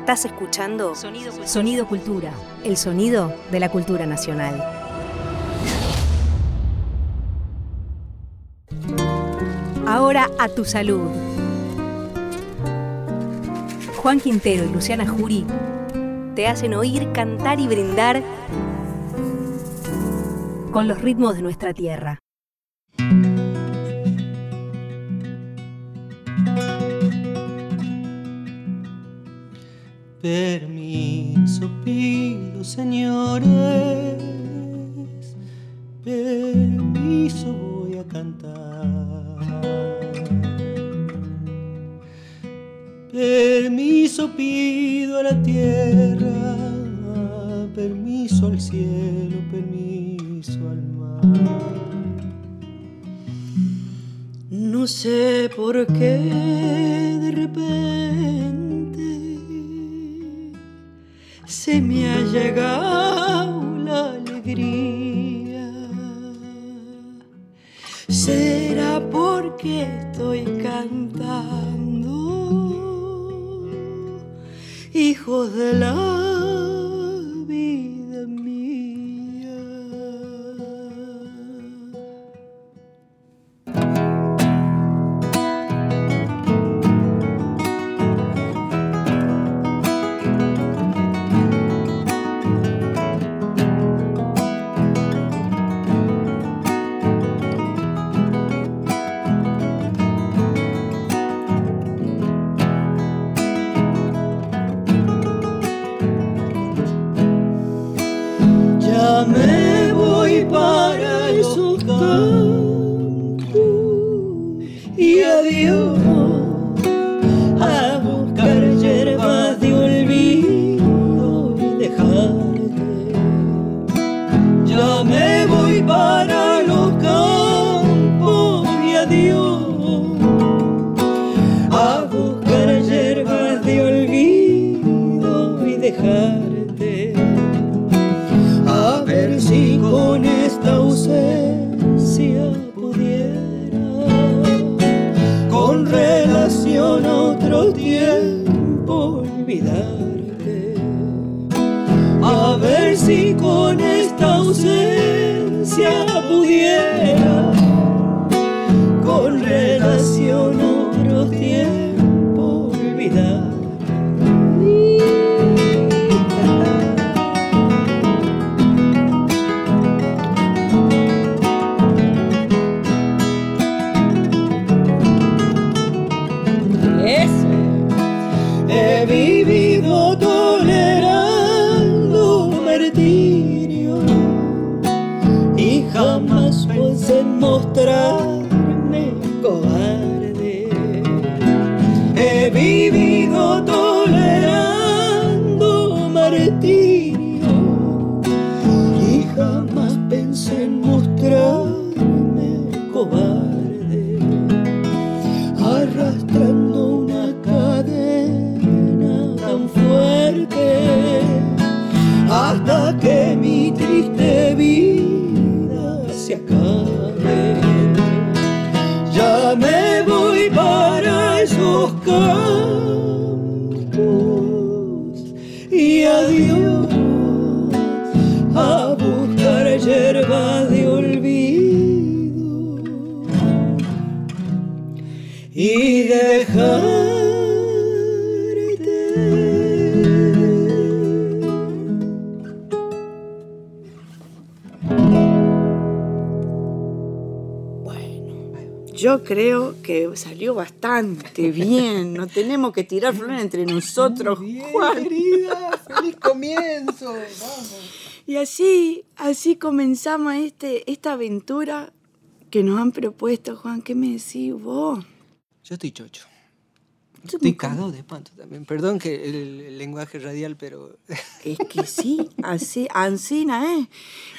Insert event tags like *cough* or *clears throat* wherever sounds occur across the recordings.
Estás escuchando Sonido, Sonido Cultura, el sonido de la cultura nacional. Ahora a tu salud. Juan Quintero y Luciana Jury te hacen oír, cantar y brindar con los ritmos de nuestra tierra. Permiso pido, señores, permiso voy a cantar. Permiso pido a la tierra, permiso al cielo, permiso al mar. No sé por qué de repente se me ha llegado la alegría. Será porque estoy cantando, hijos de la vida bastante bien. No tenemos que tirar flores entre nosotros, Juan. querida, feliz comienzo. Vamos. Y así, así comenzamos este, esta aventura que nos han propuesto, Juan. ¿Qué me decís vos? Yo estoy chocho. Yo Estoy cagado de espanto también. Perdón que el, el lenguaje radial, pero Es que sí, así, ansina, ¿eh?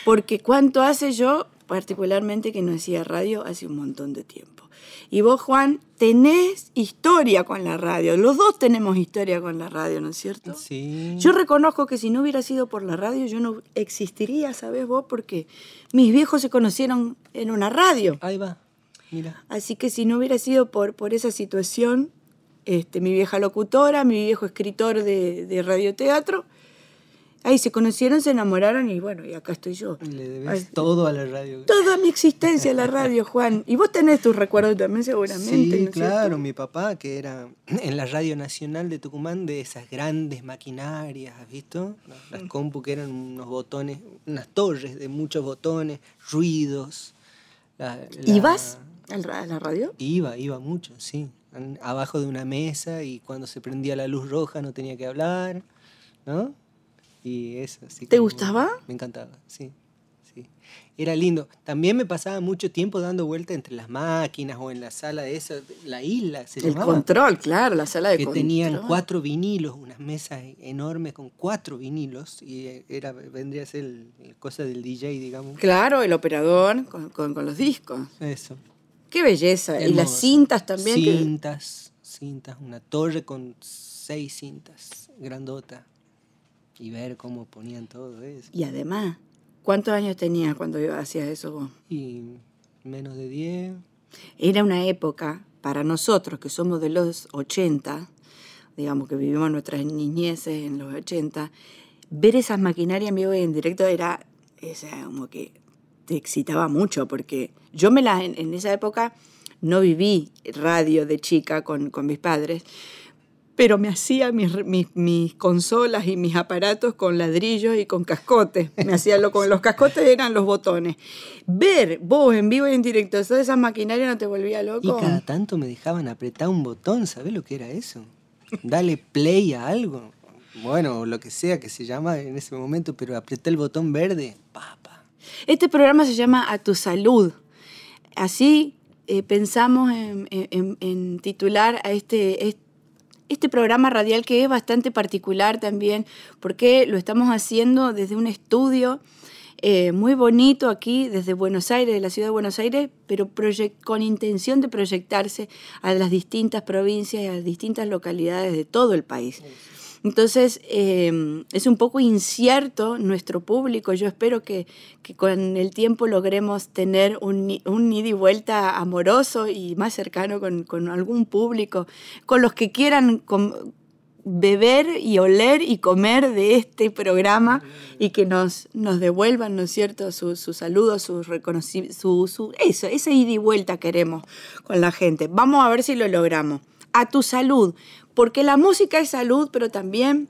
Porque cuánto hace yo, particularmente que no hacía radio, hace un montón de tiempo. Y vos, Juan, tenés historia con la radio. Los dos tenemos historia con la radio, ¿no es cierto? sí. Yo reconozco que si no hubiera sido por la radio, yo no existiría, ¿sabes vos? Porque mis viejos se conocieron en una radio. Ahí va. Mira. Así que si no hubiera sido por, por esa situación, este, mi vieja locutora, mi viejo escritor de, de radioteatro. Ahí se conocieron, se enamoraron y bueno, y acá estoy yo. Le debes todo a la radio. Toda mi existencia a la radio, Juan. Y vos tenés tus recuerdos también seguramente. Sí, ¿no claro, cierto? mi papá, que era *clears throat* en la Radio Nacional de Tucumán, de esas grandes maquinarias, ¿has visto? Las compu que eran unos botones, unas torres de muchos botones, ruidos. La- la- ¿Ibas a la radio? Iba, iba mucho, sí. Abajo de una mesa y cuando se prendía la luz roja no tenía que hablar, ¿no? Y eso, así ¿Te gustaba? Me encantaba, sí. sí. Era lindo. También me pasaba mucho tiempo dando vuelta entre las máquinas o en la sala de esa, la isla se El llamaba. control, claro, la sala de que control. tenían cuatro vinilos, unas mesas enormes con cuatro vinilos y eh, era vendría a ser el, el cosa del DJ, digamos. Claro, el operador con, con- con los discos. Eso. Qué belleza. Y las cintas también. que- Cintas, cintas, una torre con seis cintas, grandota. Y ver cómo ponían todo eso. Y además, ¿cuántos años tenías cuando hacías eso vos? Y menos de 10. Era una época, para nosotros que somos de los 80, digamos que vivimos nuestras niñeces en los 80, ver esas maquinarias en vivo y en directo era, sea, como que te excitaba mucho, porque yo me las, en, en esa época no viví radio de chica con, con mis padres, pero me hacía mis, mis, mis consolas y mis aparatos con ladrillos y con cascotes. Me hacía lo con los cascotes eran los botones. Ver vos en vivo y en directo todas esas maquinarias no te volvía Y loco. cada tanto me dejaban apretar un botón, ¿sabés lo que era eso? Dale play a algo. Bueno, lo que sea que se llama en ese momento, pero apreté el botón verde. Papa. Este programa se llama A tu salud. Así eh, pensamos en, en- en titular a este, es- este programa radial que es bastante particular también, porque lo estamos haciendo desde un estudio eh, muy bonito aquí, desde Buenos Aires, de la ciudad de Buenos Aires, pero con intención de proyectarse a las distintas provincias y a las distintas localidades de todo el país. Entonces, eh, es un poco incierto nuestro público. Yo espero que, que con el tiempo logremos tener un, un ida y vuelta amoroso y más cercano con, con algún público, con los que quieran beber y oler y comer de este programa y que nos, nos devuelvan, ¿no es cierto?, sus su saludos, sus reconocimientos, su, su- eso, esa ida y vuelta queremos con la gente. Vamos a ver si lo logramos. A tu salud, porque la música es salud, pero también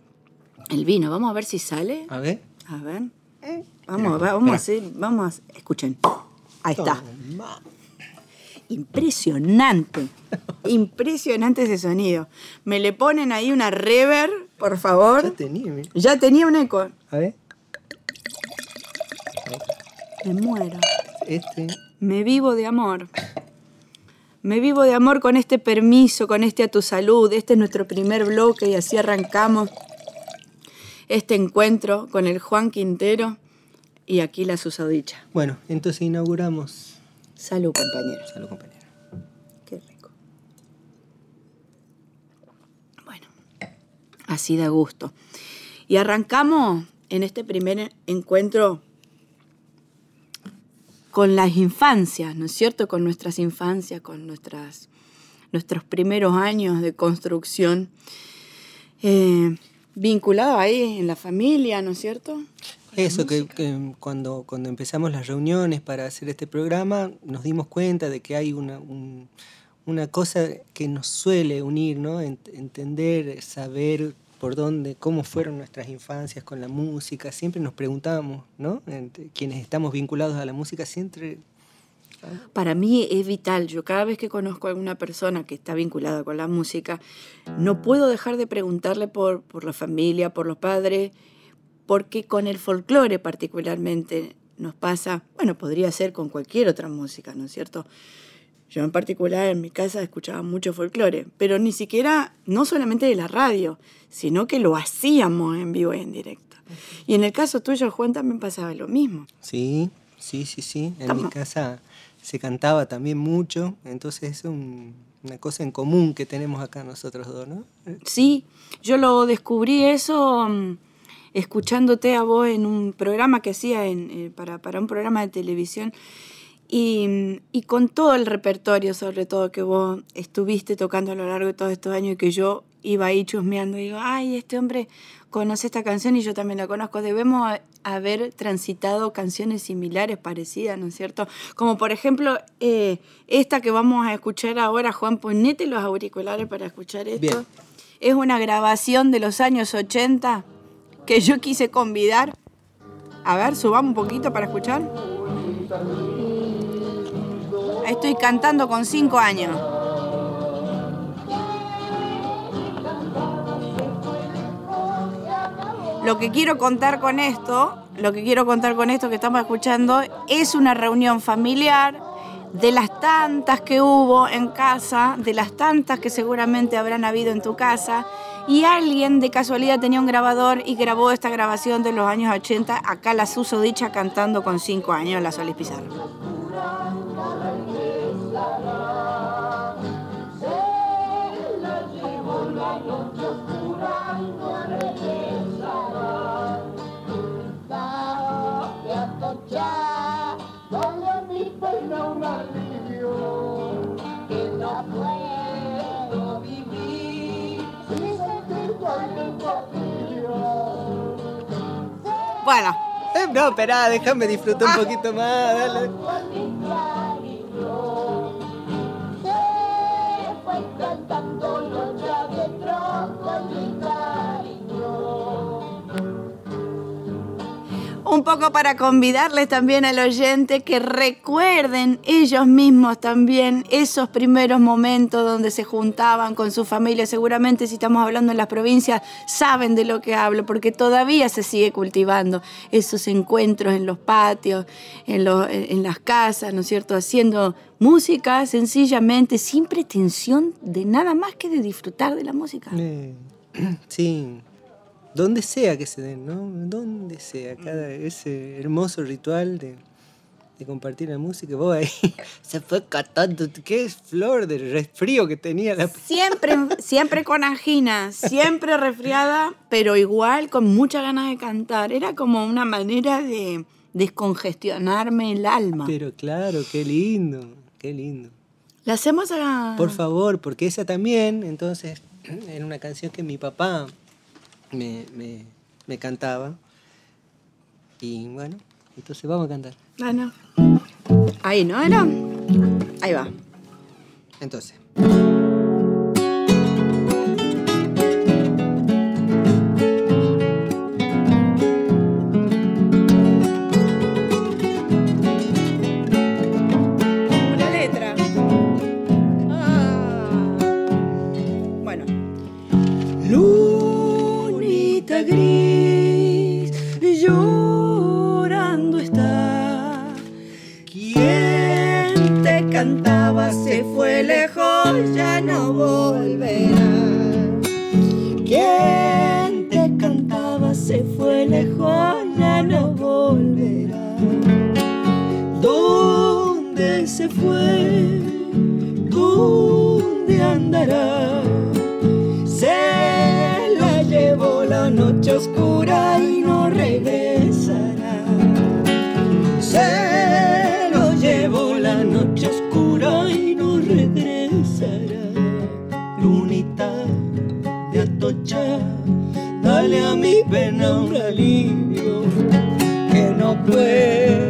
el vino. Vamos a ver si sale. A ver. A ver. Vamos, va- vamos a hacer, vamos a, escuchen. Ahí está. Toma. Impresionante. *laughs* Impresionante ese sonido. Me le ponen ahí una reverb, por Ya favor. tenía, mira. Ya tenía un eco. A ver. Me muero. Este. Me vivo de amor. Me vivo de amor con este permiso, con este a tu salud. Este es nuestro primer bloque y así arrancamos este encuentro con el Juan Quintero y aquí la susodicha. Bueno, entonces inauguramos. Salud, compañero. Salud, compañera. Qué rico. Bueno, así da gusto. Y arrancamos en este primer encuentro con las infancias, ¿no es cierto? Con nuestras infancias, con nuestras, nuestros primeros años de construcción, eh, vinculado ahí en la familia, ¿no es cierto? Eso, que, cuando, cuando empezamos las reuniones para hacer este programa, nos dimos cuenta de que hay una, un- una cosa que nos suele unir, ¿no? Ent- entender, saber por dónde, cómo fueron nuestras infancias con la música. Siempre nos preguntamos, ¿no? Quienes estamos vinculados a la música, siempre Para mí es vital. Yo cada vez que conozco a alguna persona que está vinculada con la música, no puedo dejar de preguntarle por, por la familia, por los padres, porque con el folclore particularmente nos pasa, bueno, podría ser con cualquier otra música, ¿no es cierto? Yo en particular en mi casa escuchaba mucho folclore, pero ni siquiera, no solamente de la radio, sino que lo hacíamos en vivo y en directo. Y en el caso tuyo, Juan, también pasaba lo mismo. Sí, sí, sí, sí. En mi casa se cantaba también mucho, entonces es un- una cosa en común que tenemos acá nosotros dos, ¿no? Sí, yo lo descubrí eso mm, escuchándote a vos en un programa que hacía en, eh, para, para un programa de televisión Y, y con todo el repertorio, sobre todo, que vos estuviste tocando a lo largo de todos estos años y que yo iba ahí chusmeando y digo, ay, este hombre conoce esta canción y yo también la conozco. Debemos haber transitado canciones similares, parecidas, ¿no es cierto? Como por ejemplo eh, esta que vamos a escuchar ahora, Juan, ponete los auriculares para escuchar esto. Bien. Es una grabación de los años 80 que yo quise convidar. A ver, subamos un poquito para escuchar. Estoy cantando con cinco años. Lo que quiero contar con esto, lo que quiero contar con esto que estamos escuchando, es una reunión familiar de las tantas que hubo en casa, de las tantas que seguramente habrán habido en tu casa, y alguien de casualidad tenía un grabador y grabó esta grabación de los años 80, acá la susodicha cantando con cinco años, la Solis Pizarro. Eh, no, esperá, déjame disfrutar un poquito más. Un poco para convidarles también al oyente que recuerden ellos mismos también esos primeros momentos donde se juntaban con su familia. Seguramente si estamos hablando en las provincias saben de lo que hablo porque todavía se sigue cultivando esos encuentros en los patios, en, las casas, ¿no es cierto? Haciendo música sencillamente sin pretensión de nada más que de disfrutar de la música. Sí, *clears throat* donde sea que se den, ¿no? Donde sea, cada ese hermoso ritual de, de compartir la música. Vos ahí *laughs* se fue catando, qué flor de resfrío que tenía la... Siempre, siempre con angina, siempre resfriada, pero igual con muchas ganas de cantar. Era como una manera de descongestionarme el alma. Pero claro, qué lindo, qué lindo. La hacemos a... Por favor, porque esa también, entonces, *clears throat* era una canción que mi papá me, me, me cantaba. Y bueno, entonces vamos a cantar. Ah, no. Ahí, ¿no era? Ahí va. Entonces. No volverá. Quien te cantaba se fue lejos, ya no volverá. ¿Dónde se fue? ¿Dónde andará? A mi pena un alivio, que no puedo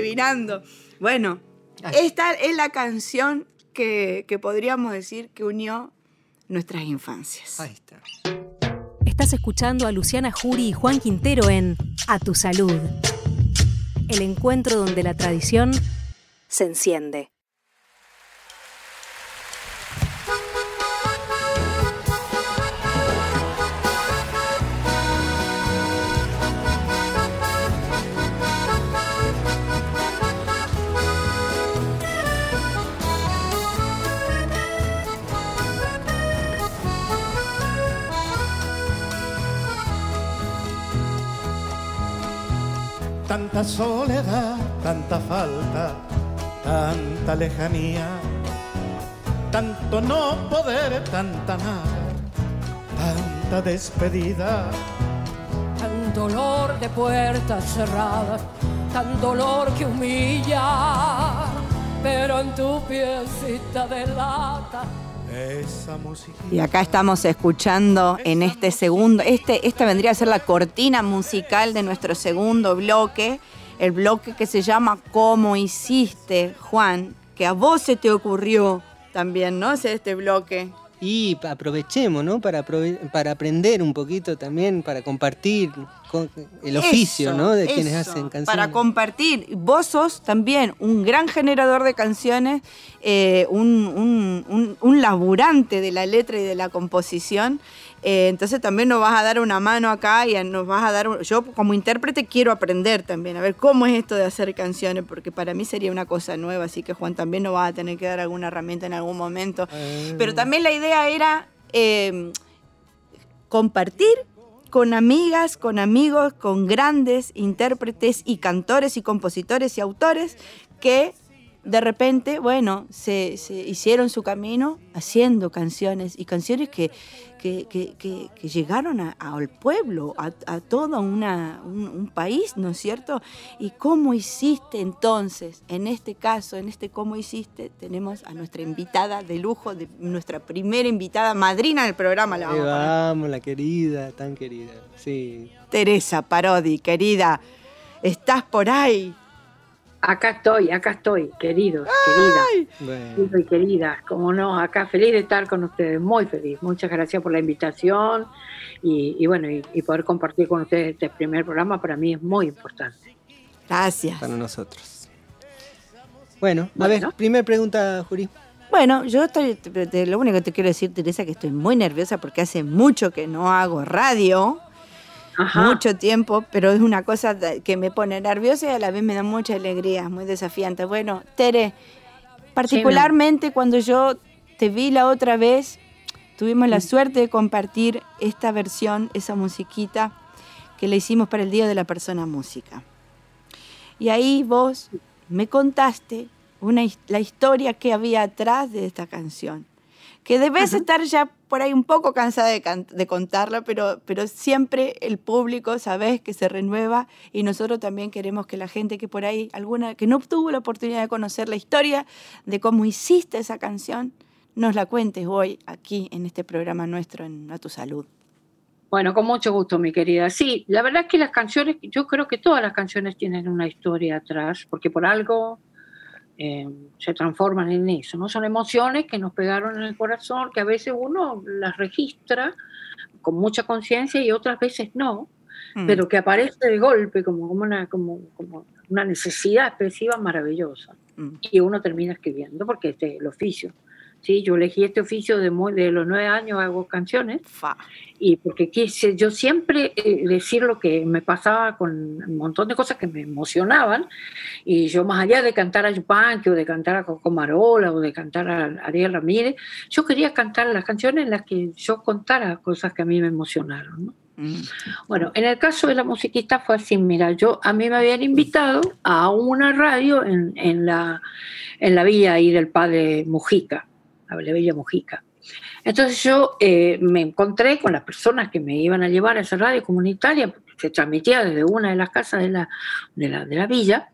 adivinando. Bueno, esta es la canción que, que podríamos decir que unió nuestras infancias. Ahí está. Estás escuchando a Luciana Jury y Juan Quintero en A tu Salud. El encuentro donde la tradición se enciende. Tanta soledad, tanta falta, tanta lejanía, tanto no poder, tanta nada, tanta despedida. tan dolor de puertas cerradas, tan dolor que humilla, pero en tu piecita de lata. Y acá estamos escuchando en este segundo, este, esta vendría a ser la cortina musical de nuestro segundo bloque, el bloque que se llama ¿Cómo hiciste, Juan? Que a vos se te ocurrió también, ¿no? Hacer este bloque. Y aprovechemos, ¿no? Para, para aprender un poquito también, para compartir con el oficio, Eso, ¿no? De quienes eso, hacen canciones. Para compartir. Vos sos también un gran generador de canciones, eh, un, un- un- un laburante de la letra y de la composición. Eh, entonces también nos vas a dar una mano acá y nos vas a dar... Yo como intérprete quiero aprender también, a ver cómo es esto de hacer canciones, porque para mí sería una cosa nueva, así que Juan también nos va a tener que dar alguna herramienta en algún momento. Ah. Pero también la idea era... eh, compartir con amigas, con amigos, con grandes intérpretes y cantores y compositores y autores que de repente, bueno, se, se hicieron su camino haciendo canciones y canciones que, que, que- que- llegaron a- al pueblo, a, a todo una, un, un país, ¿no es cierto? ¿Y cómo hiciste entonces? En este caso, en este cómo hiciste, tenemos a nuestra invitada de lujo, de nuestra primera invitada, madrina del programa, la vamos vamos, la querida, tan querida. Sí. Teresa Parodi, querida, ¿estás por ahí? Acá estoy, acá estoy, queridos, queridas, Bueno. y queridas, como no, acá feliz de estar con ustedes, muy feliz. Muchas gracias por la invitación y, y bueno, y, y poder compartir con ustedes este primer programa para mí es muy importante. Gracias. para nosotros. Bueno, a Bueno. ver, primer pregunta, Juri. Bueno, yo estoy, lo único que te quiero decir, Teresa, que estoy muy nerviosa porque hace mucho que no hago radio, Ajá. mucho tiempo, pero es una cosa que me pone nerviosa y a la vez me da mucha alegría, muy desafiante. Bueno, Tere, particularmente cuando yo te vi la otra vez, tuvimos la suerte de compartir esta versión, esa musiquita que le hicimos para el Día de la Persona Música. Y ahí vos me contaste una, la historia que había atrás de esta canción. Que debes estar ya por ahí un poco cansada de, de contarla, pero, pero siempre el público, sabes, que se renueva y nosotros también queremos que la gente que por ahí, alguna que no obtuvo la oportunidad de conocer la historia de cómo hiciste esa canción, nos la cuentes hoy aquí en este programa nuestro en A Tu Salud. Bueno, con mucho gusto, mi querida. Sí, la verdad es que las canciones, yo creo que todas las canciones tienen una historia atrás, porque por algo eh, se transforman en eso, ¿no? Son emociones que nos pegaron en el corazón, que a veces uno las registra con mucha conciencia y otras veces no, Mm. pero que aparece de golpe como, como, una, como, como una necesidad expresiva maravillosa. Mm. Y uno termina escribiendo porque este es el oficio. Sí, yo elegí este oficio de, muy, de los nueve años, hago canciones Fa. y porque quise yo siempre eh, decir lo que me pasaba con un montón de cosas que me emocionaban y yo más allá de cantar a Yupanqui o de cantar a Coco Marola o de cantar a Ariel Ramírez, yo quería cantar las canciones en las que yo contara cosas que a mí me emocionaron. ¿no? Mm. Bueno, en el caso de la musiquita fue así, mira, yo a mí me habían invitado a una radio en, en la, en la villa ahí del padre Mujica, la Villa Mujica. Entonces yo eh, me encontré con las personas que me iban a llevar a esa radio comunitaria, porque se transmitía desde una de las casas de la, de la, villa,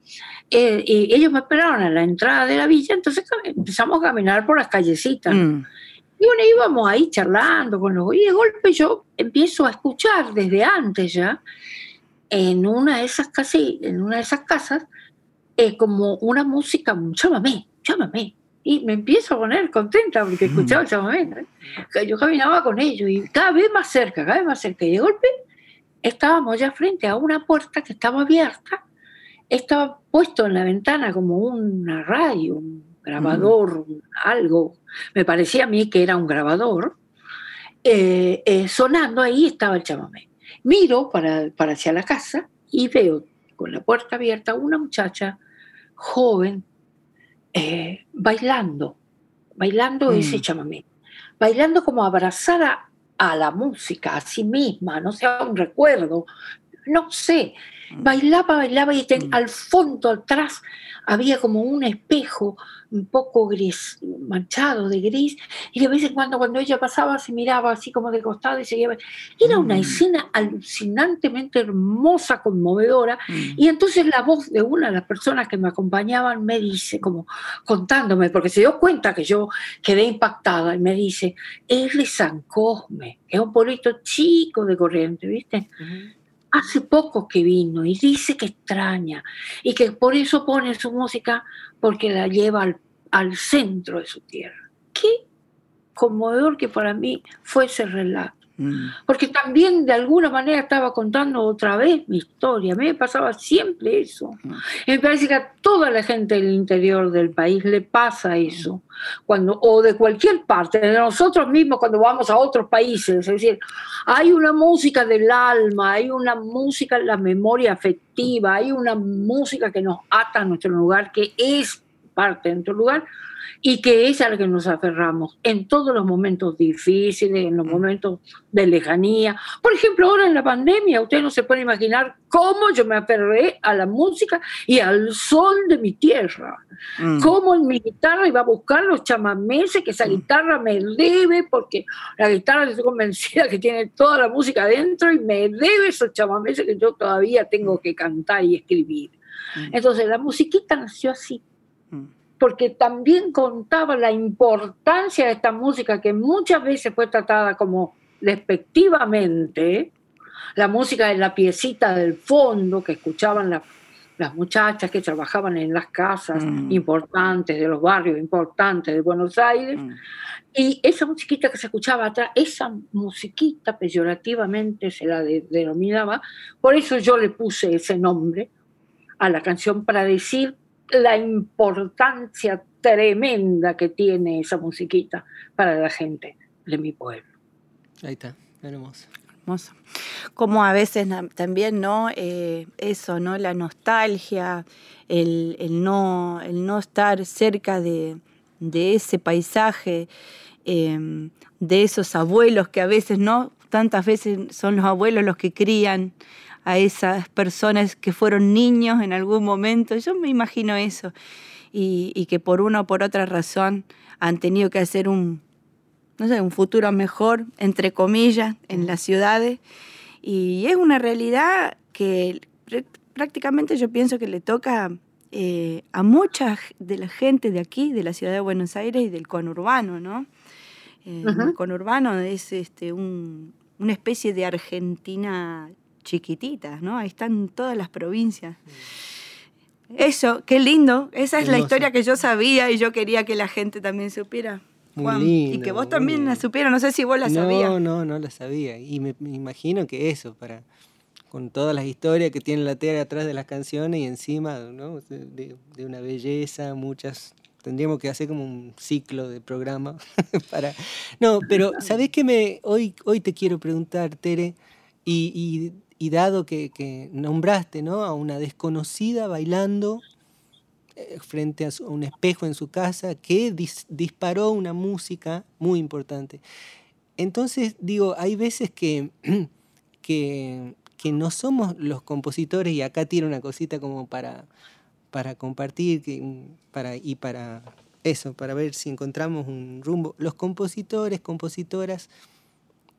eh, y ellos me esperaron a la entrada de la villa, entonces empezamos a caminar por las callecitas. Mm. Y bueno, íbamos ahí charlando con los... Y de golpe yo empiezo a escuchar desde antes ya, en una de esas casas, en una de esas casas eh, como una música, llámame, llámame. Y me empiezo a poner contenta porque escuchaba el chamamé. Yo caminaba con ellos y cada vez más cerca, cada vez más cerca. Y de golpe estábamos ya frente a una puerta que estaba abierta, estaba puesto en la ventana como una radio, un grabador, algo, me parecía a mí que era un grabador, eh, eh, sonando ahí estaba el chamamé. Miro para, para hacia la casa y veo con la puerta abierta una muchacha joven eh, bailando, bailando ese mm. chamamé, bailando como abrazada a la música, a sí misma, no sea un recuerdo, no sé, mm. bailaba, bailaba y mm. al fondo, atrás, había como un espejo un poco gris, manchado de gris, y de vez en cuando cuando ella pasaba se miraba así como de costado y seguía. Era una escena alucinantemente hermosa, conmovedora, y entonces la voz de una de las personas que me acompañaban me dice, como contándome, porque se dio cuenta que yo quedé impactada, y me dice, es de San Cosme, es un pueblito chico de corriente, ¿viste? Hace poco que vino y dice que extraña y que por eso pone su música porque la lleva al, al centro de su tierra. Qué conmovedor que para mí fue ese relato. Mm. Porque también de alguna manera estaba contando otra vez mi historia. A mí me pasaba siempre eso. Mm. Me parece que a toda la gente del interior del país le pasa eso. Cuando, o de cualquier parte, de nosotros mismos cuando vamos a otros países. Es decir, hay una música del alma, hay una música en la memoria afectiva, hay una música que nos ata a nuestro lugar, que es parte de nuestro lugar y que es a la que nos aferramos en todos los momentos difíciles, en los mm. momentos de lejanía. Por ejemplo, ahora en la pandemia, usted no se puede imaginar cómo yo me aferré a la música y al sol de mi tierra. Mm. Cómo en mi guitarra iba a buscar los chamameses que esa mm. guitarra me debe, porque la guitarra estoy convencida que tiene toda la música adentro y me debe esos chamameses que yo todavía tengo que cantar y escribir. Entonces la musiquita nació así porque también contaba la importancia de esta música que muchas veces fue tratada como despectivamente, la música de la piecita del fondo que escuchaban las muchachas que trabajaban en las casas mm. importantes, de los barrios importantes de Buenos Aires, mm. y esa musiquita que se escuchaba atrás, esa musiquita peyorativamente se la denominaba, por eso yo le puse ese nombre a la canción para decir la importancia tremenda que tiene esa musiquita para la gente de mi pueblo. Ahí está, hermoso. Hermoso. Como a veces también, ¿no? Eh, eso, ¿no? La nostalgia, el, no, el no estar cerca de, ese paisaje, em, de esos abuelos que a veces, ¿no? Tantas veces son los abuelos los que crían a esas personas que fueron niños en algún momento. Yo me imagino eso. Y, que por una o por otra razón han tenido que hacer un, no sé, un futuro mejor, entre comillas, en las ciudades. Y es una realidad que prácticamente yo pienso que le toca eh, a mucha de la gente de aquí, de la ciudad de Buenos Aires y del conurbano, ¿no? Eh, el conurbano es este, un, una especie de Argentina chiquititas, ¿no? Ahí están todas las provincias. Eso, qué lindo. Esa es la historia que yo sabía y yo quería que la gente también supiera. Juan, y que vos también la supieras, no sé si vos la sabías. No, no, no la sabía. Y me, imagino que eso, para con todas las historias que tiene la tierra atrás de las canciones y encima ¿no? de, una belleza, muchas tendríamos que hacer como un ciclo de programa *laughs* para no pero *laughs* sabés que me hoy hoy te quiero preguntar Tere y y dado que, nombraste ¿no? a una desconocida bailando eh, frente a, un espejo en su casa que disparó una música muy importante. Entonces, digo, hay veces que, *clears throat* que, no somos los compositores, y acá tiene una cosita como para, para compartir para, y para eso, para ver si encontramos un rumbo. Los compositores, compositoras,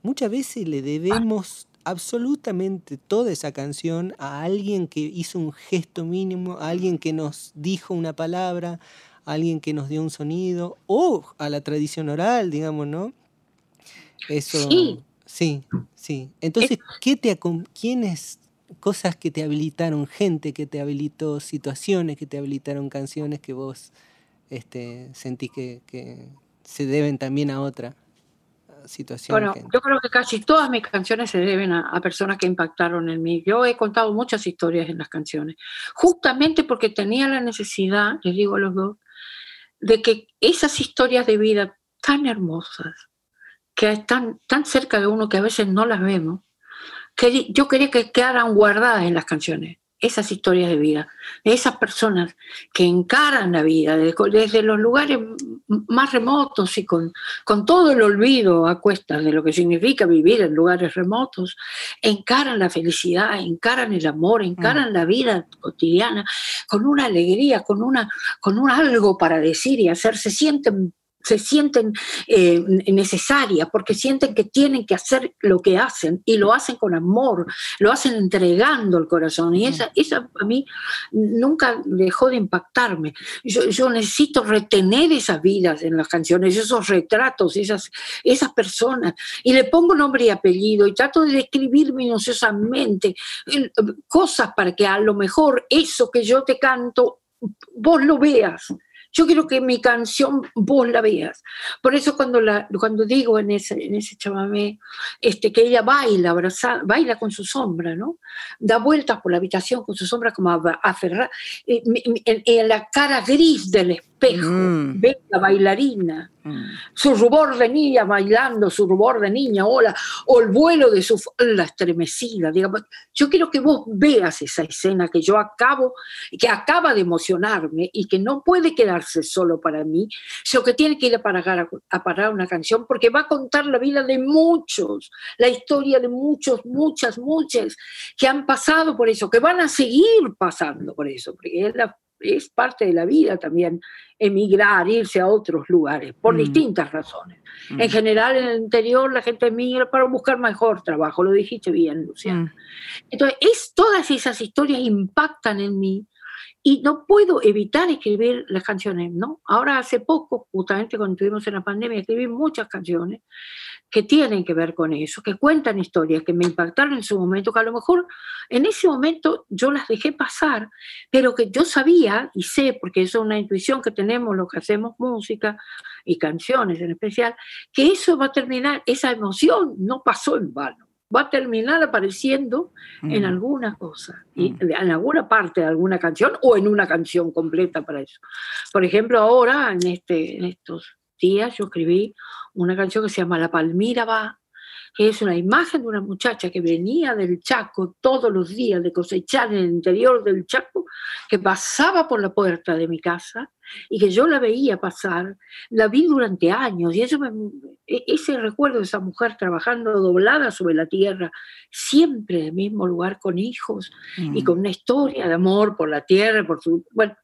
muchas veces le debemos absolutamente toda esa canción a alguien que hizo un gesto mínimo, a alguien que nos dijo una palabra, a alguien que nos dio un sonido, o a la tradición oral, digamos, ¿no? Eso. Sí. Sí, sí. Entonces, ¿qué te ¿quiénes cosas que te habilitaron, gente que te habilitó, situaciones que te habilitaron canciones que vos este, sentís que, que se deben también a otra? Bueno, yo creo que casi todas mis canciones se deben a, personas que impactaron en mí. Yo he contado muchas historias en las canciones, justamente porque tenía la necesidad, les digo a los dos, de que esas historias de vida tan hermosas, que están tan cerca de uno que a veces no las vemos, que yo quería que quedaran guardadas en las canciones esas historias de vida, de esas personas que encaran la vida desde, los lugares más remotos y con, con todo el olvido a cuestas de lo que significa vivir en lugares remotos, encaran la felicidad, encaran el amor, encaran la vida cotidiana con una alegría, con, una, con un algo para decir y hacer, se sienten se sienten eh, necesarias, porque sienten que tienen que hacer lo que hacen y lo hacen con amor, lo hacen entregando el corazón. Y esa, esa a mí nunca dejó de impactarme. Yo, necesito retener esas vidas en las canciones, esos retratos, esas, esas personas. Y le pongo nombre y apellido y trato de describir minuciosamente cosas para que a lo mejor eso que yo te canto vos lo veas yo quiero que mi canción vos la veas. Por eso cuando, la, cuando digo en ese, en ese chamamé este, que ella baila, abrazada, baila con su sombra, ¿no? Da vueltas por la habitación con su sombra como aferrada, eh, en, la cara gris del espejo, mm. ve la bailarina su rubor de niña bailando, su rubor de niña, hola, o el vuelo de su la estremecida. Digamos. Yo quiero que vos veas esa escena que yo acabo, que acaba de emocionarme y que no puede quedarse solo para mí, sino que tiene que ir a parar, a parar una canción porque va a contar la vida de muchos, la historia de muchos, muchas, muchas que han pasado por eso, que van a seguir pasando por eso, porque es la es parte de la vida también emigrar, irse a otros lugares, por mm. distintas razones. Mm. En general, en el interior, la gente emigra para buscar mejor trabajo, lo dijiste bien, Luciana. Mm. Entonces, es, todas esas historias impactan en mí y no puedo evitar escribir las canciones, ¿no? Ahora, hace poco, justamente cuando estuvimos en la pandemia, escribí muchas canciones que tienen que ver con eso, que cuentan historias que me impactaron en su momento, que a lo mejor en ese momento yo las dejé pasar, pero que yo sabía y sé, porque eso es una intuición que tenemos los que hacemos música y canciones en especial, que eso va a terminar, esa emoción no pasó en vano va a terminar apareciendo en alguna cosa, y en alguna parte de alguna canción o en una canción completa para eso. Por ejemplo, ahora, en, este, en estos días, yo escribí una canción que se llama La Palmira va, que es una imagen de una muchacha que venía del Chaco todos los días de cosechar en el interior del Chaco, que pasaba por la puerta de mi casa y que yo la veía pasar, la vi durante años y eso e, ese recuerdo de esa mujer trabajando doblada sobre la tierra, siempre en el mismo lugar con hijos y mm. con una historia de amor por la tierra, por su... Bueno,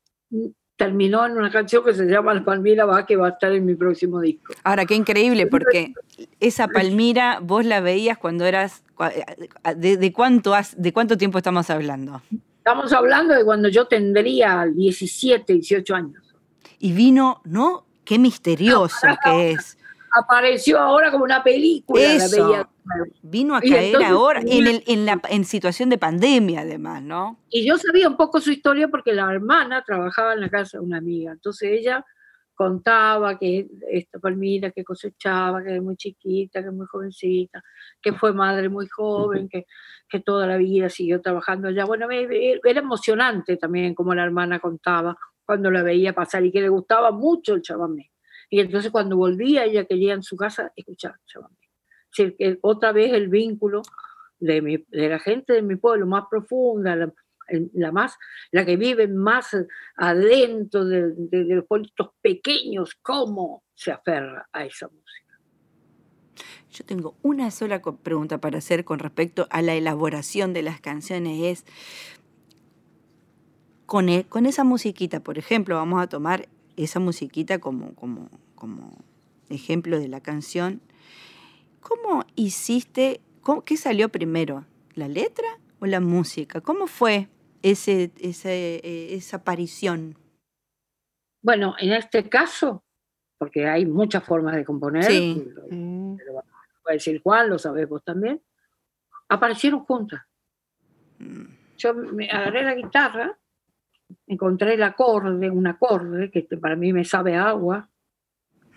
terminó en una canción que se llama La Palmira va, que va a estar en mi próximo disco. Ahora, qué increíble, porque esa Palmira vos la veías cuando eras, ¿de, cuánto, de cuánto tiempo estamos hablando? Estamos hablando de cuando yo tendría 17, 18 años. Y vino, ¿no? Qué misterioso que es. Apareció ahora como una película. Eso. Vino a caer ahora en, el, en, la, en situación de pandemia, además, ¿no? Y yo sabía un poco su historia porque la hermana trabajaba en la casa de una amiga. Entonces ella contaba que esta Palmira que cosechaba, que es muy chiquita, que es muy jovencita, que fue madre muy joven, que, que toda la vida siguió trabajando allá. Bueno, era emocionante también como la hermana contaba cuando la veía pasar y que le gustaba mucho el chamamé. Y entonces cuando volvía ella quería en su casa escuchar chamamé otra vez el vínculo de, mi, de, la gente de mi pueblo más profunda, la, más, la que vive más adentro de, los pueblitos pequeños, cómo se aferra a esa música. Yo tengo una sola pregunta para hacer con respecto a la elaboración de las canciones. Es, con, e, con esa musiquita, por ejemplo, vamos a tomar esa musiquita como, como, como ejemplo de la canción ¿Cómo hiciste ¿cómo- ¿qué salió primero? ¿La letra o la música? ¿Cómo fue ese, ese, eh, esa aparición? Bueno, en este caso, porque hay muchas formas de componer, Sí. lo Mm, va a decir Juan, lo sabés vos también, aparecieron juntas. Mm, Yo me agarré la guitarra, encontré el acorde, un acorde que para mí me sabe a agua,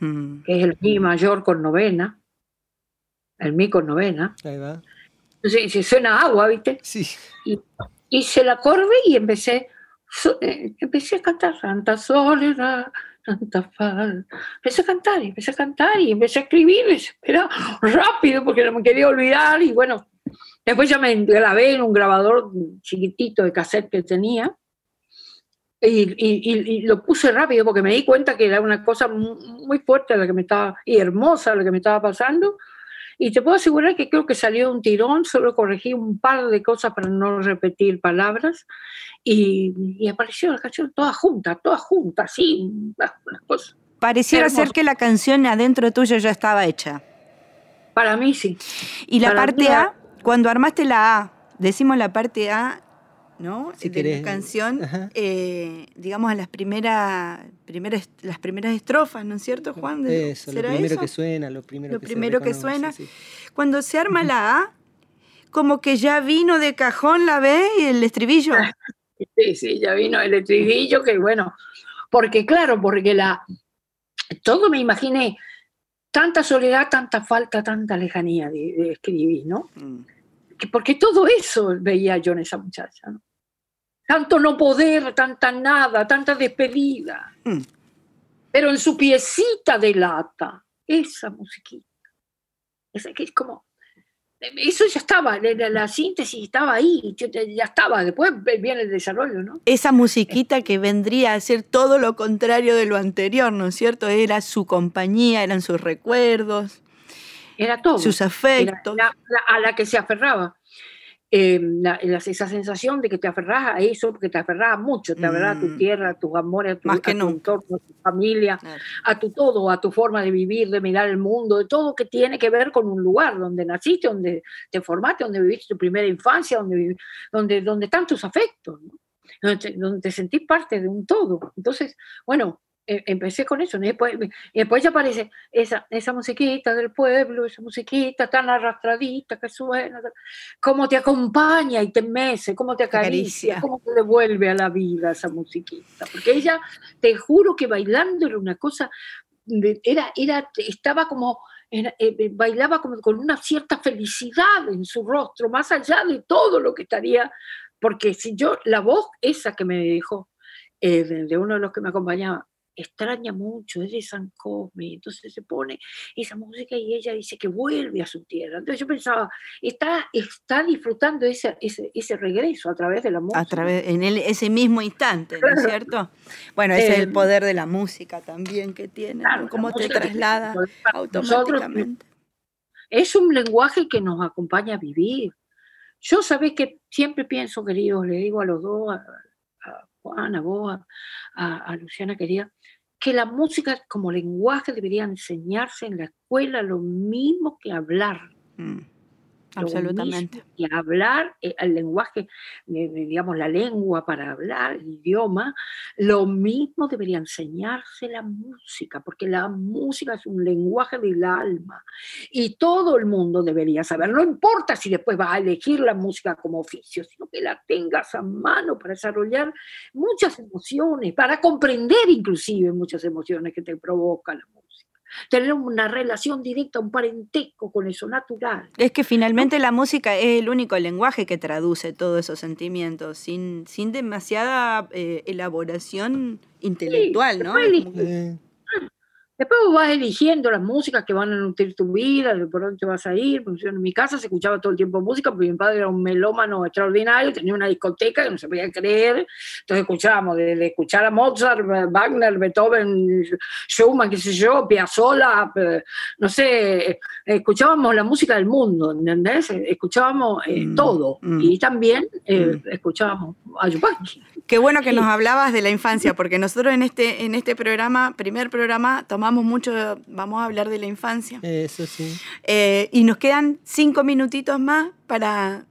mm. que es el mi mayor con novena, el mi con novena. ahí va. Entonces, si suena a agua, ¿viste? Sí. hice el acorde y empecé, eh, empecé a cantar Santa Soledad, Santa Falta. Empecé a cantar y empecé a cantar y empecé a escribir, era rápido porque no me quería olvidar y bueno, después ya me grabé en un grabador chiquitito de cassette que tenía y, y- y- lo puse rápido porque me di cuenta que era una cosa mu- muy fuerte la que me estaba, y hermosa lo que me estaba pasando. Y te puedo asegurar que creo que salió un tirón, solo corregí un par de cosas para no repetir palabras y, y apareció la canción toda junta, toda junta, así, una una cosa. Pareciera ser que la canción adentro tuyo ya estaba hecha. Para mí sí. Y la Para parte A, cuando armaste la A, decimos la parte A, ¿no? Si de querés. la canción, eh, digamos a las primeras, primeras, las primeras estrofas, ¿no es cierto, Juan? De- Eso, lo ¿será primero eso? que suena, lo primero Lo que primero se que suena. sí. Cuando se arma la A, como que ya vino de cajón la B y el estribillo. Sí, sí, ya vino el estribillo, que bueno, porque claro, porque la, todo me imaginé, tanta soledad, tanta falta, tanta lejanía de, de escribir, ¿no? Mm. que- porque todo eso veía yo en esa muchacha. ¿no? Tanto no poder, tanta nada, tanta despedida. Mm. Pero en su piecita de lata, esa musiquita. Esa que es como. Eso ya estaba, la, la- síntesis estaba ahí, ya estaba. Después viene el desarrollo, ¿no? Esa musiquita que vendría a ser todo lo contrario de lo anterior, ¿no es cierto? Era su compañía, eran sus recuerdos, Era todo. sus Era afectos. la- la- a la que se aferraba. Eh, la- la- esa sensación de que te aferras a eso, porque te aferras mucho, te aferras a tu Mm. tierra, a tus amores, a tu, a tu entorno, a tu familia, Claro. a tu todo, a tu forma de vivir, de mirar el mundo, de todo que tiene que ver con un lugar donde naciste, donde te formaste, donde viviste tu primera infancia, donde, donde, donde están tus afectos, ¿no? donde, te, donde te sentís parte de un todo. Entonces, bueno, empecé con eso, y después, y después ya aparece esa, esa musiquita del pueblo, esa musiquita tan arrastradita que suena, cómo te acompaña y te mece, cómo te acaricia. cómo te devuelve a la vida esa musiquita. Porque ella, te juro que bailando era una cosa, era, era, estaba como, era- eh, eh, bailaba como con una cierta felicidad en su rostro, más allá de todo lo que estaría, porque si yo, la voz esa que me dejó, eh, de, de uno de los que me acompañaba, extraña mucho, es de San Cosme, entonces se pone esa música y ella dice que vuelve a su tierra. Entonces yo pensaba, está, está disfrutando ese, ese, ese regreso a través de la música. a través en el- ese mismo instante, ¿no es cierto? Bueno, ese es el Eh, poder de la música también que tiene, Claro, ¿no? la cómo te traslada nosotros automáticamente. es un lenguaje que nos acompaña a vivir. Yo sabés que siempre pienso, queridos, le digo a los dos, Juan, a vos, a, Luciana querida, que la música como lenguaje debería enseñarse en la escuela lo mismo que hablar. Mm, absolutamente. que hablar, eh, el lenguaje, digamos, la lengua para hablar, el idioma, lo mismo debería enseñarse la música, porque la música es un lenguaje del alma y todo el mundo debería saber. No importa si después vas a elegir la música como oficio, sino que la tengas a mano para desarrollar muchas emociones, para comprender inclusive muchas emociones que te provoca la música. Tener una relación directa, un parentesco con eso natural. Es que finalmente la música es el único lenguaje que traduce todos esos sentimientos, sin, sin demasiada eh, elaboración intelectual, ¿no Es como que- Eh, Después vos vas eligiendo las músicas que van a nutrir tu vida, de por dónde te vas a ir. En mi casa se escuchaba todo el tiempo música, porque mi padre era un melómano extraordinario, tenía una discoteca que no se podía creer. Entonces escuchábamos, desde escuchar a Mozart, Wagner, Beethoven, Schumann, qué sé yo, Piazzolla, eh, no sé, escuchábamos la música del mundo, ¿entendés? Escuchábamos eh, Mm, todo. mm. Y también eh, Mm. escuchábamos a Yupanqui. Qué bueno que Sí. nos hablabas de la infancia, porque nosotros en este, en este programa, primer programa, tomamos mucho, vamos a hablar de la infancia. Eso sí. Eh, y nos quedan cinco minutitos más para,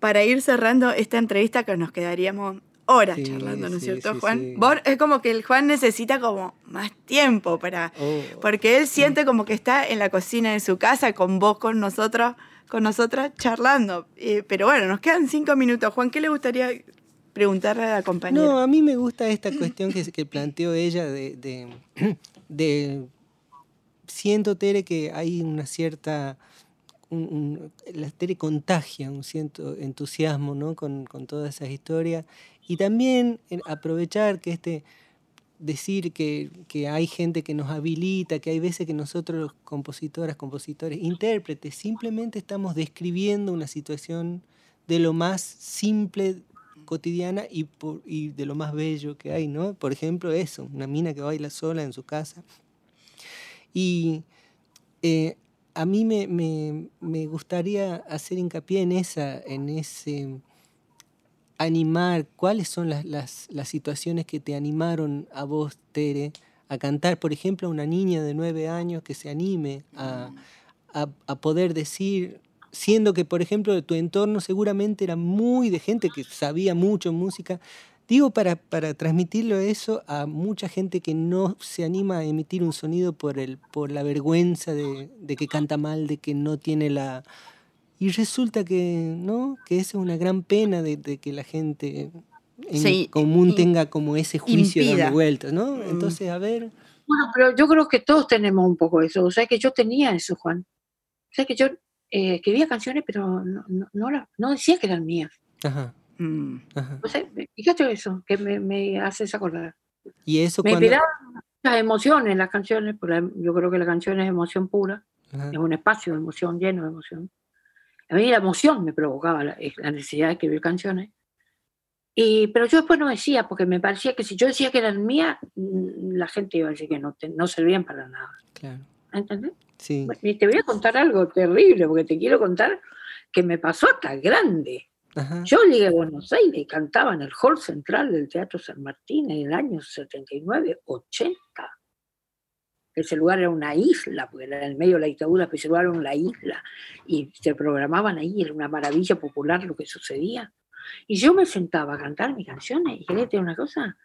para ir cerrando esta entrevista que nos quedaríamos horas Sí, charlando, ¿no es sí, cierto, sí, Juan? es como que el Juan necesita como más tiempo para... Oh. Porque él siente como que está en la cocina de su casa con vos, con nosotros, con nosotras charlando. Eh, pero bueno, nos quedan cinco minutos. Juan, ¿qué le gustaría preguntarle a la compañera? No, a mí me gusta esta cuestión que, que planteó ella de, de, de- Siento, Tere, que hay una cierta... un- un- la Tere contagia un cierto entusiasmo ¿no? con, con todas esas historias. Y también aprovechar que este... Decir que, que hay gente que nos habilita, que hay veces que nosotros, los compositoras, compositores, intérpretes, simplemente estamos describiendo una situación de lo más simple cotidiana y, por- y de lo más bello que hay, ¿no? Por ejemplo, eso, una mina que baila sola en su casa. Y eh, a mí me, me- me gustaría hacer hincapié en, esa, en ese animar, cuáles son las, las, las situaciones que te animaron a vos, Tere, a cantar, por ejemplo, a una niña de nueve años que se anime a, a, a poder decir, siendo que, por ejemplo, tu entorno seguramente era muy de gente que sabía mucho música, digo para, para transmitirlo eso a mucha gente que no se anima a emitir un sonido por, el, por la vergüenza de, de que canta mal, de que no tiene la... Y resulta que, ¿no? Que esa es una gran pena de, de que la gente en Sí, común y- tenga como ese juicio impida. dando vueltas, ¿no? Mm. Entonces, a ver... Bueno, pero yo creo que todos tenemos un poco eso. O sea, que yo tenía eso, Juan. O sea, que yo eh, escribía canciones, pero no, no, no, la- no decía que eran mías. Ajá, Mm. ajá. Fíjate eso, que me, me haces acordar. Y eso Me cuando... las emociones, las canciones, porque yo creo que la canción es emoción pura, Ajá. es un espacio de emoción, lleno de emoción. A mí la emoción me provocaba la, la necesidad de escribir canciones. Y, pero yo después no decía, porque me parecía que si yo decía que eran mías, mm, la gente iba a decir que no, te- no servían para nada. Claro, ¿Entendés? Sí. Y te voy a contar algo terrible, porque te quiero contar que me pasó hasta grande. Ajá. Yo llegué a Buenos Aires y cantaba en el hall central del Teatro San Martín en el año 79, 80. Ese lugar era una isla, porque era en el medio de la dictadura, pero ese lugar era una isla. Y se programaban ahí, era una maravilla popular lo que sucedía. Y yo me sentaba a cantar mis canciones, y quería una cosa,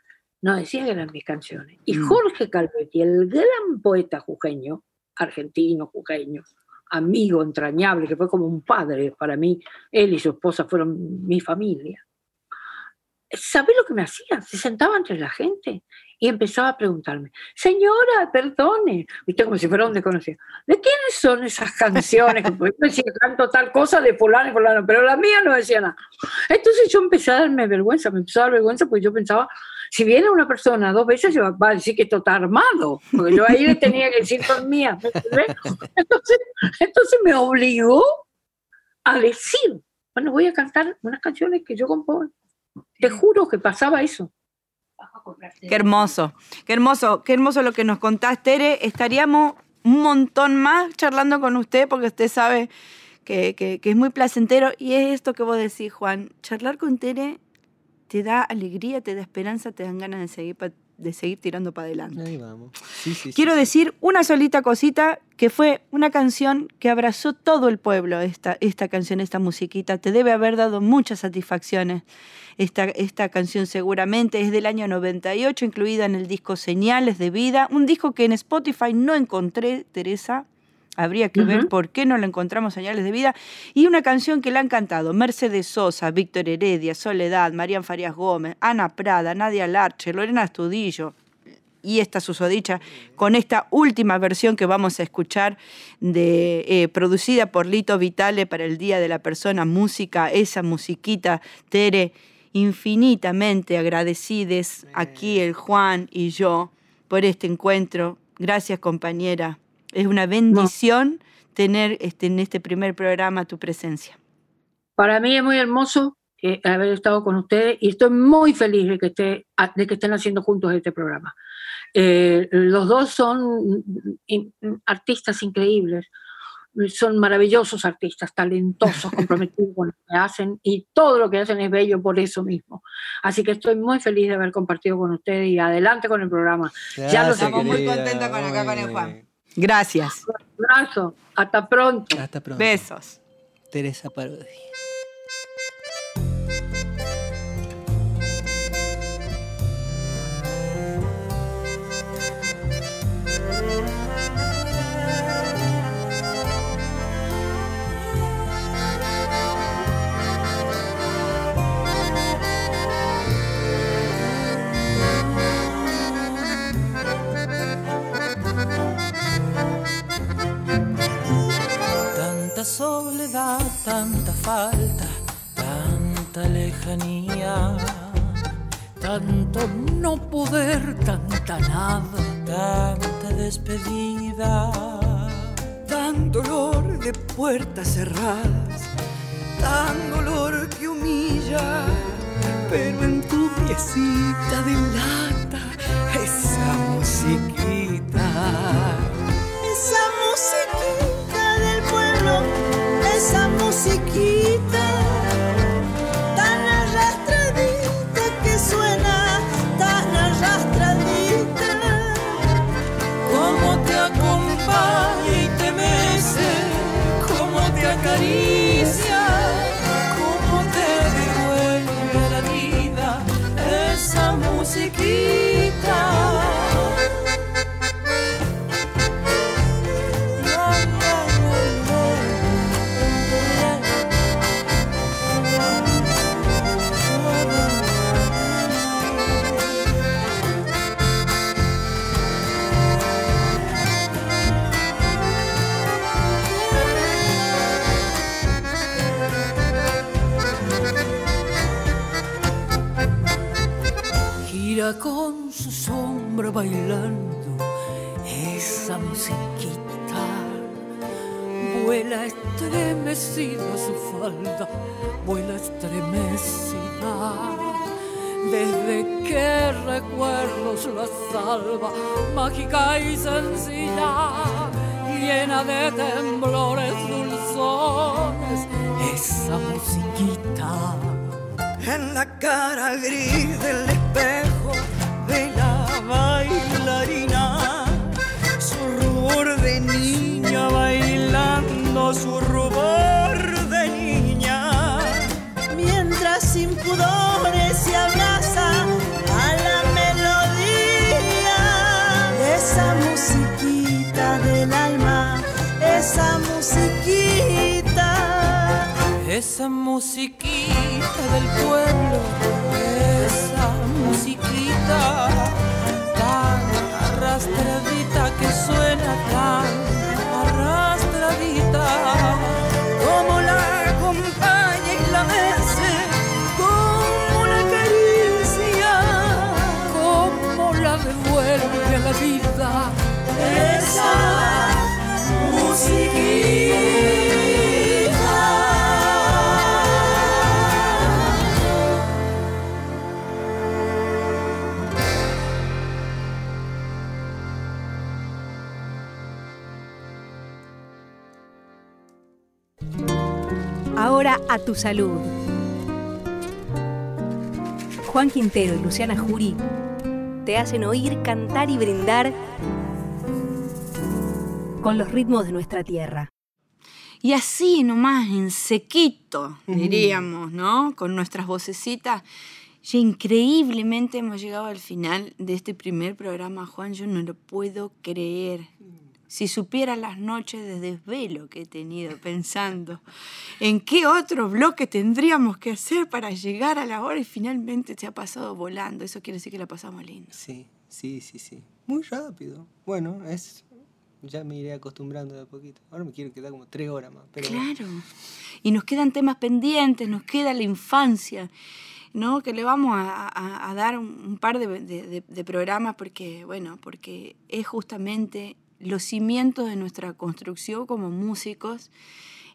no decía que eran mis canciones. Y Mm. Jorge Calvetti, el gran poeta jujeño, argentino, jujeño, amigo entrañable, que fue como un padre para mí, él y su esposa fueron mi familia. ¿Sabés lo que me hacía? Se sentaba entre la gente y empezaba a preguntarme, señora, perdone, viste como si fuera un desconocido, ¿de quiénes son esas canciones? Yo decía, canto tal cosa de fulano y fulano, pero la mía no decía nada. Entonces yo empecé a darme vergüenza, me empezó a dar vergüenza porque yo pensaba, si viene una persona dos veces, yo va a decir que esto está armado, porque yo ahí le tenía que decir. ¿me entendés? Entonces, entonces me obligó a decir, bueno, voy a cantar unas canciones que yo compongo. Te juro que pasaba eso. Qué hermoso, qué hermoso, qué hermoso lo que nos contás, Tere. Estaríamos un montón más charlando con usted porque usted sabe que, que- que es muy placentero y es esto que vos decís, Juan. Charlar con Tere te da alegría, te da esperanza, te dan ganas de seguir, pa- de seguir tirando para adelante. Ahí vamos. Sí, sí, sí, Quiero sí. decir una solita cosita que fue una canción que abrazó todo el pueblo, esta, esta canción, esta musiquita. Te debe haber dado muchas satisfacciones. Esta, esta canción seguramente es del año 98, incluida en el disco Señales de Vida, un disco que en Spotify no encontré, Teresa. Habría que ver por qué no la encontramos Señales de Vida. Y una canción que la han cantado Mercedes Sosa, Víctor Heredia, Soledad, Marían Farías Gómez, Ana Prada, Nadia Larche, Lorena Astudillo, y esta susodicha con esta última versión que vamos a escuchar de eh, producida por Lito Vitale para el Día de la Persona Música, esa musiquita, Tere, infinitamente agradecides aquí el Juan y yo por este encuentro. Gracias compañera. Es una bendición tener este, en este primer programa tu presencia. Para mí es muy hermoso eh, haber estado con ustedes y estoy muy feliz de que, esté, de que estén haciendo juntos este programa. Eh, los dos son in- artistas increíbles. son maravillosos artistas, talentosos, *laughs* comprometidos con lo que hacen y todo lo que hacen es bello por eso mismo. Así que estoy muy feliz de haber compartido con ustedes y adelante con el programa. ya lo estamos muy contentos con acá con el Juan. Gracias. Un abrazo. Hasta pronto. Hasta pronto. Besos. Teresa Parodi. Dolor de bailando esa musiquita. Vuela estremecida su falda, vuela estremecida. Desde que recuerdos la salva, mágica y sencilla, llena de temblores dulzones, esa musiquita. En la cara gris del espejo de la bailarina, su rubor de niña bailando, su rubor de niña. Mientras sin pudores se abraza a la melodía esa musiquita del alma, esa musiquita. Esa musiquita del pueblo, esa musiquita arrastradita que suena tan arrastradita, como la acompaña y la mece, como la caricia, como la devuelve a la vida, a tu salud. Juan Quintero y Luciana Jury te hacen oír, cantar y brindar con los ritmos de nuestra tierra. Y así nomás, en sequito, diríamos, ¿no? Con nuestras vocecitas. Ya increíblemente hemos llegado al final de este primer programa, Juan. Yo no lo puedo creer. Si supiera las noches de desvelo que he tenido pensando en qué otro bloque tendríamos que hacer para llegar a la hora y finalmente se ha pasado volando. Eso quiere decir que la pasamos lindo. Sí, sí, sí, sí. Muy rápido. Bueno, es ya me iré acostumbrando de a poquito. Ahora me quiero quedar como tres horas más. Pero Claro. Y nos quedan temas pendientes, nos queda la infancia, ¿no? Que le vamos a, a- a dar un, un par de- de programas porque, bueno, porque es justamente los cimientos de nuestra construcción como músicos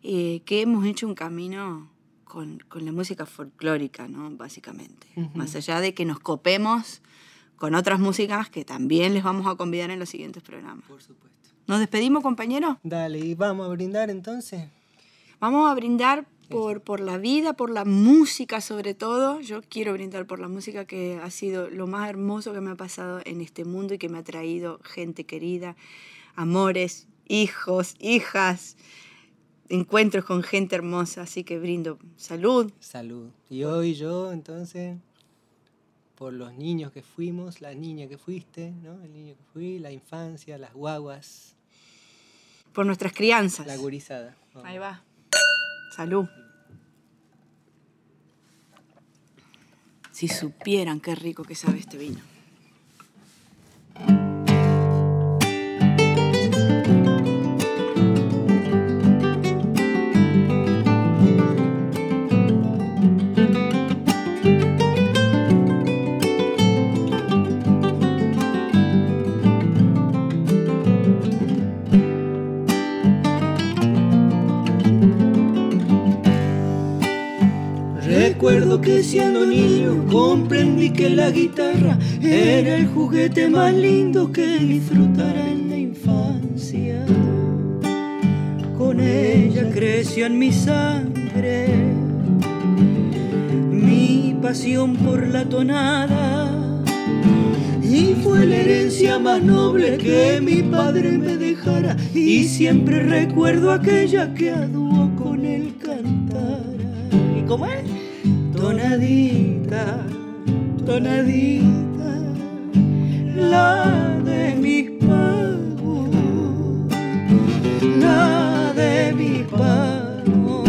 eh, que hemos hecho un camino con, con la música folclórica, ¿no? Básicamente. Más allá de que nos copemos con otras músicas que también les vamos a convidar en los siguientes programas. Por supuesto. ¿Nos despedimos, compañero? Dale, y vamos a brindar entonces. Vamos a brindar por, por la vida, por la música sobre todo. Yo quiero brindar por la música que ha sido lo más hermoso que me ha pasado en este mundo y que me ha traído gente querida, amores, hijos, hijas, encuentros con gente hermosa. Así que brindo salud. Salud. Y hoy yo, entonces, por los niños que fuimos, la niña que fuiste, ¿no? El niño que fui, la infancia, las guaguas, Por nuestras crianzas. la gurizada. Vamos. Ahí va. Salud. Si supieran qué rico que sabe este vino. Recuerdo que siendo niño comprendí que la guitarra era el juguete más lindo que disfrutara en la infancia. Con ella creció en mi sangre mi pasión por la tonada. Y fue la herencia más noble que mi padre me dejara. Y siempre recuerdo aquella que a dúo con él cantara. ¿Y cómo es? Tonadita, tonadita, la de mis pagos, la de mis pagos.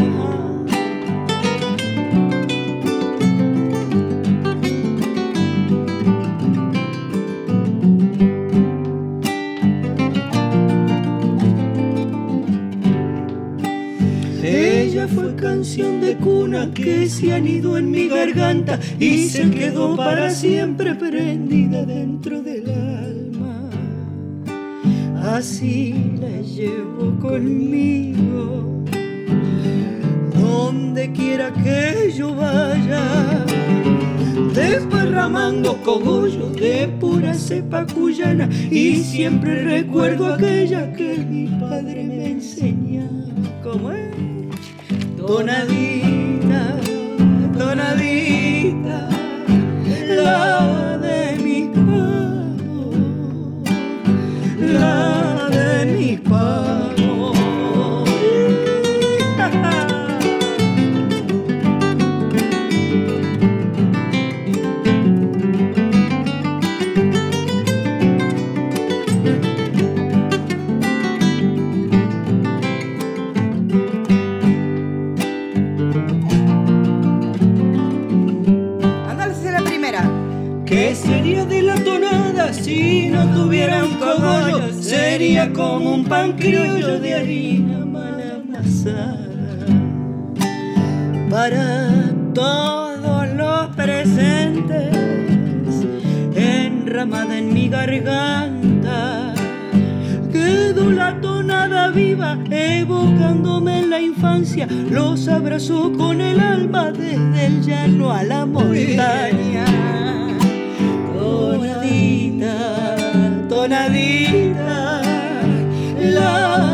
Ella fue canción de cuna que se anidó en mi garganta y se quedó para siempre prendida dentro del alma. Así la llevo conmigo, donde quiera que yo vaya, desparramando cogollos de pura cepa cuyana y siempre recuerdo aquella que mi padre me enseñaba. ¿Cómo es? Tonadita, tonadita, la ¿Qué sería de la tonada si no tuviera un cogollo? Sería como un pan criollo de harina mal amasada. Para todos los presentes, enramada en mi garganta, quedó la tonada viva, evocándome en la infancia. Los abrazó con el alma desde el llano a la montaña. Tonadita, la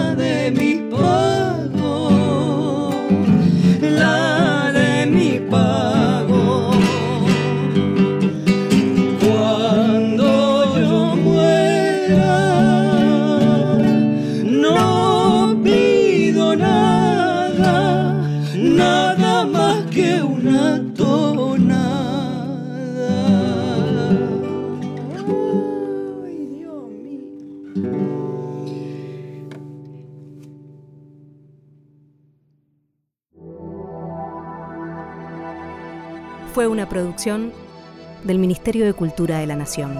una producción del Ministerio de Cultura de la Nación.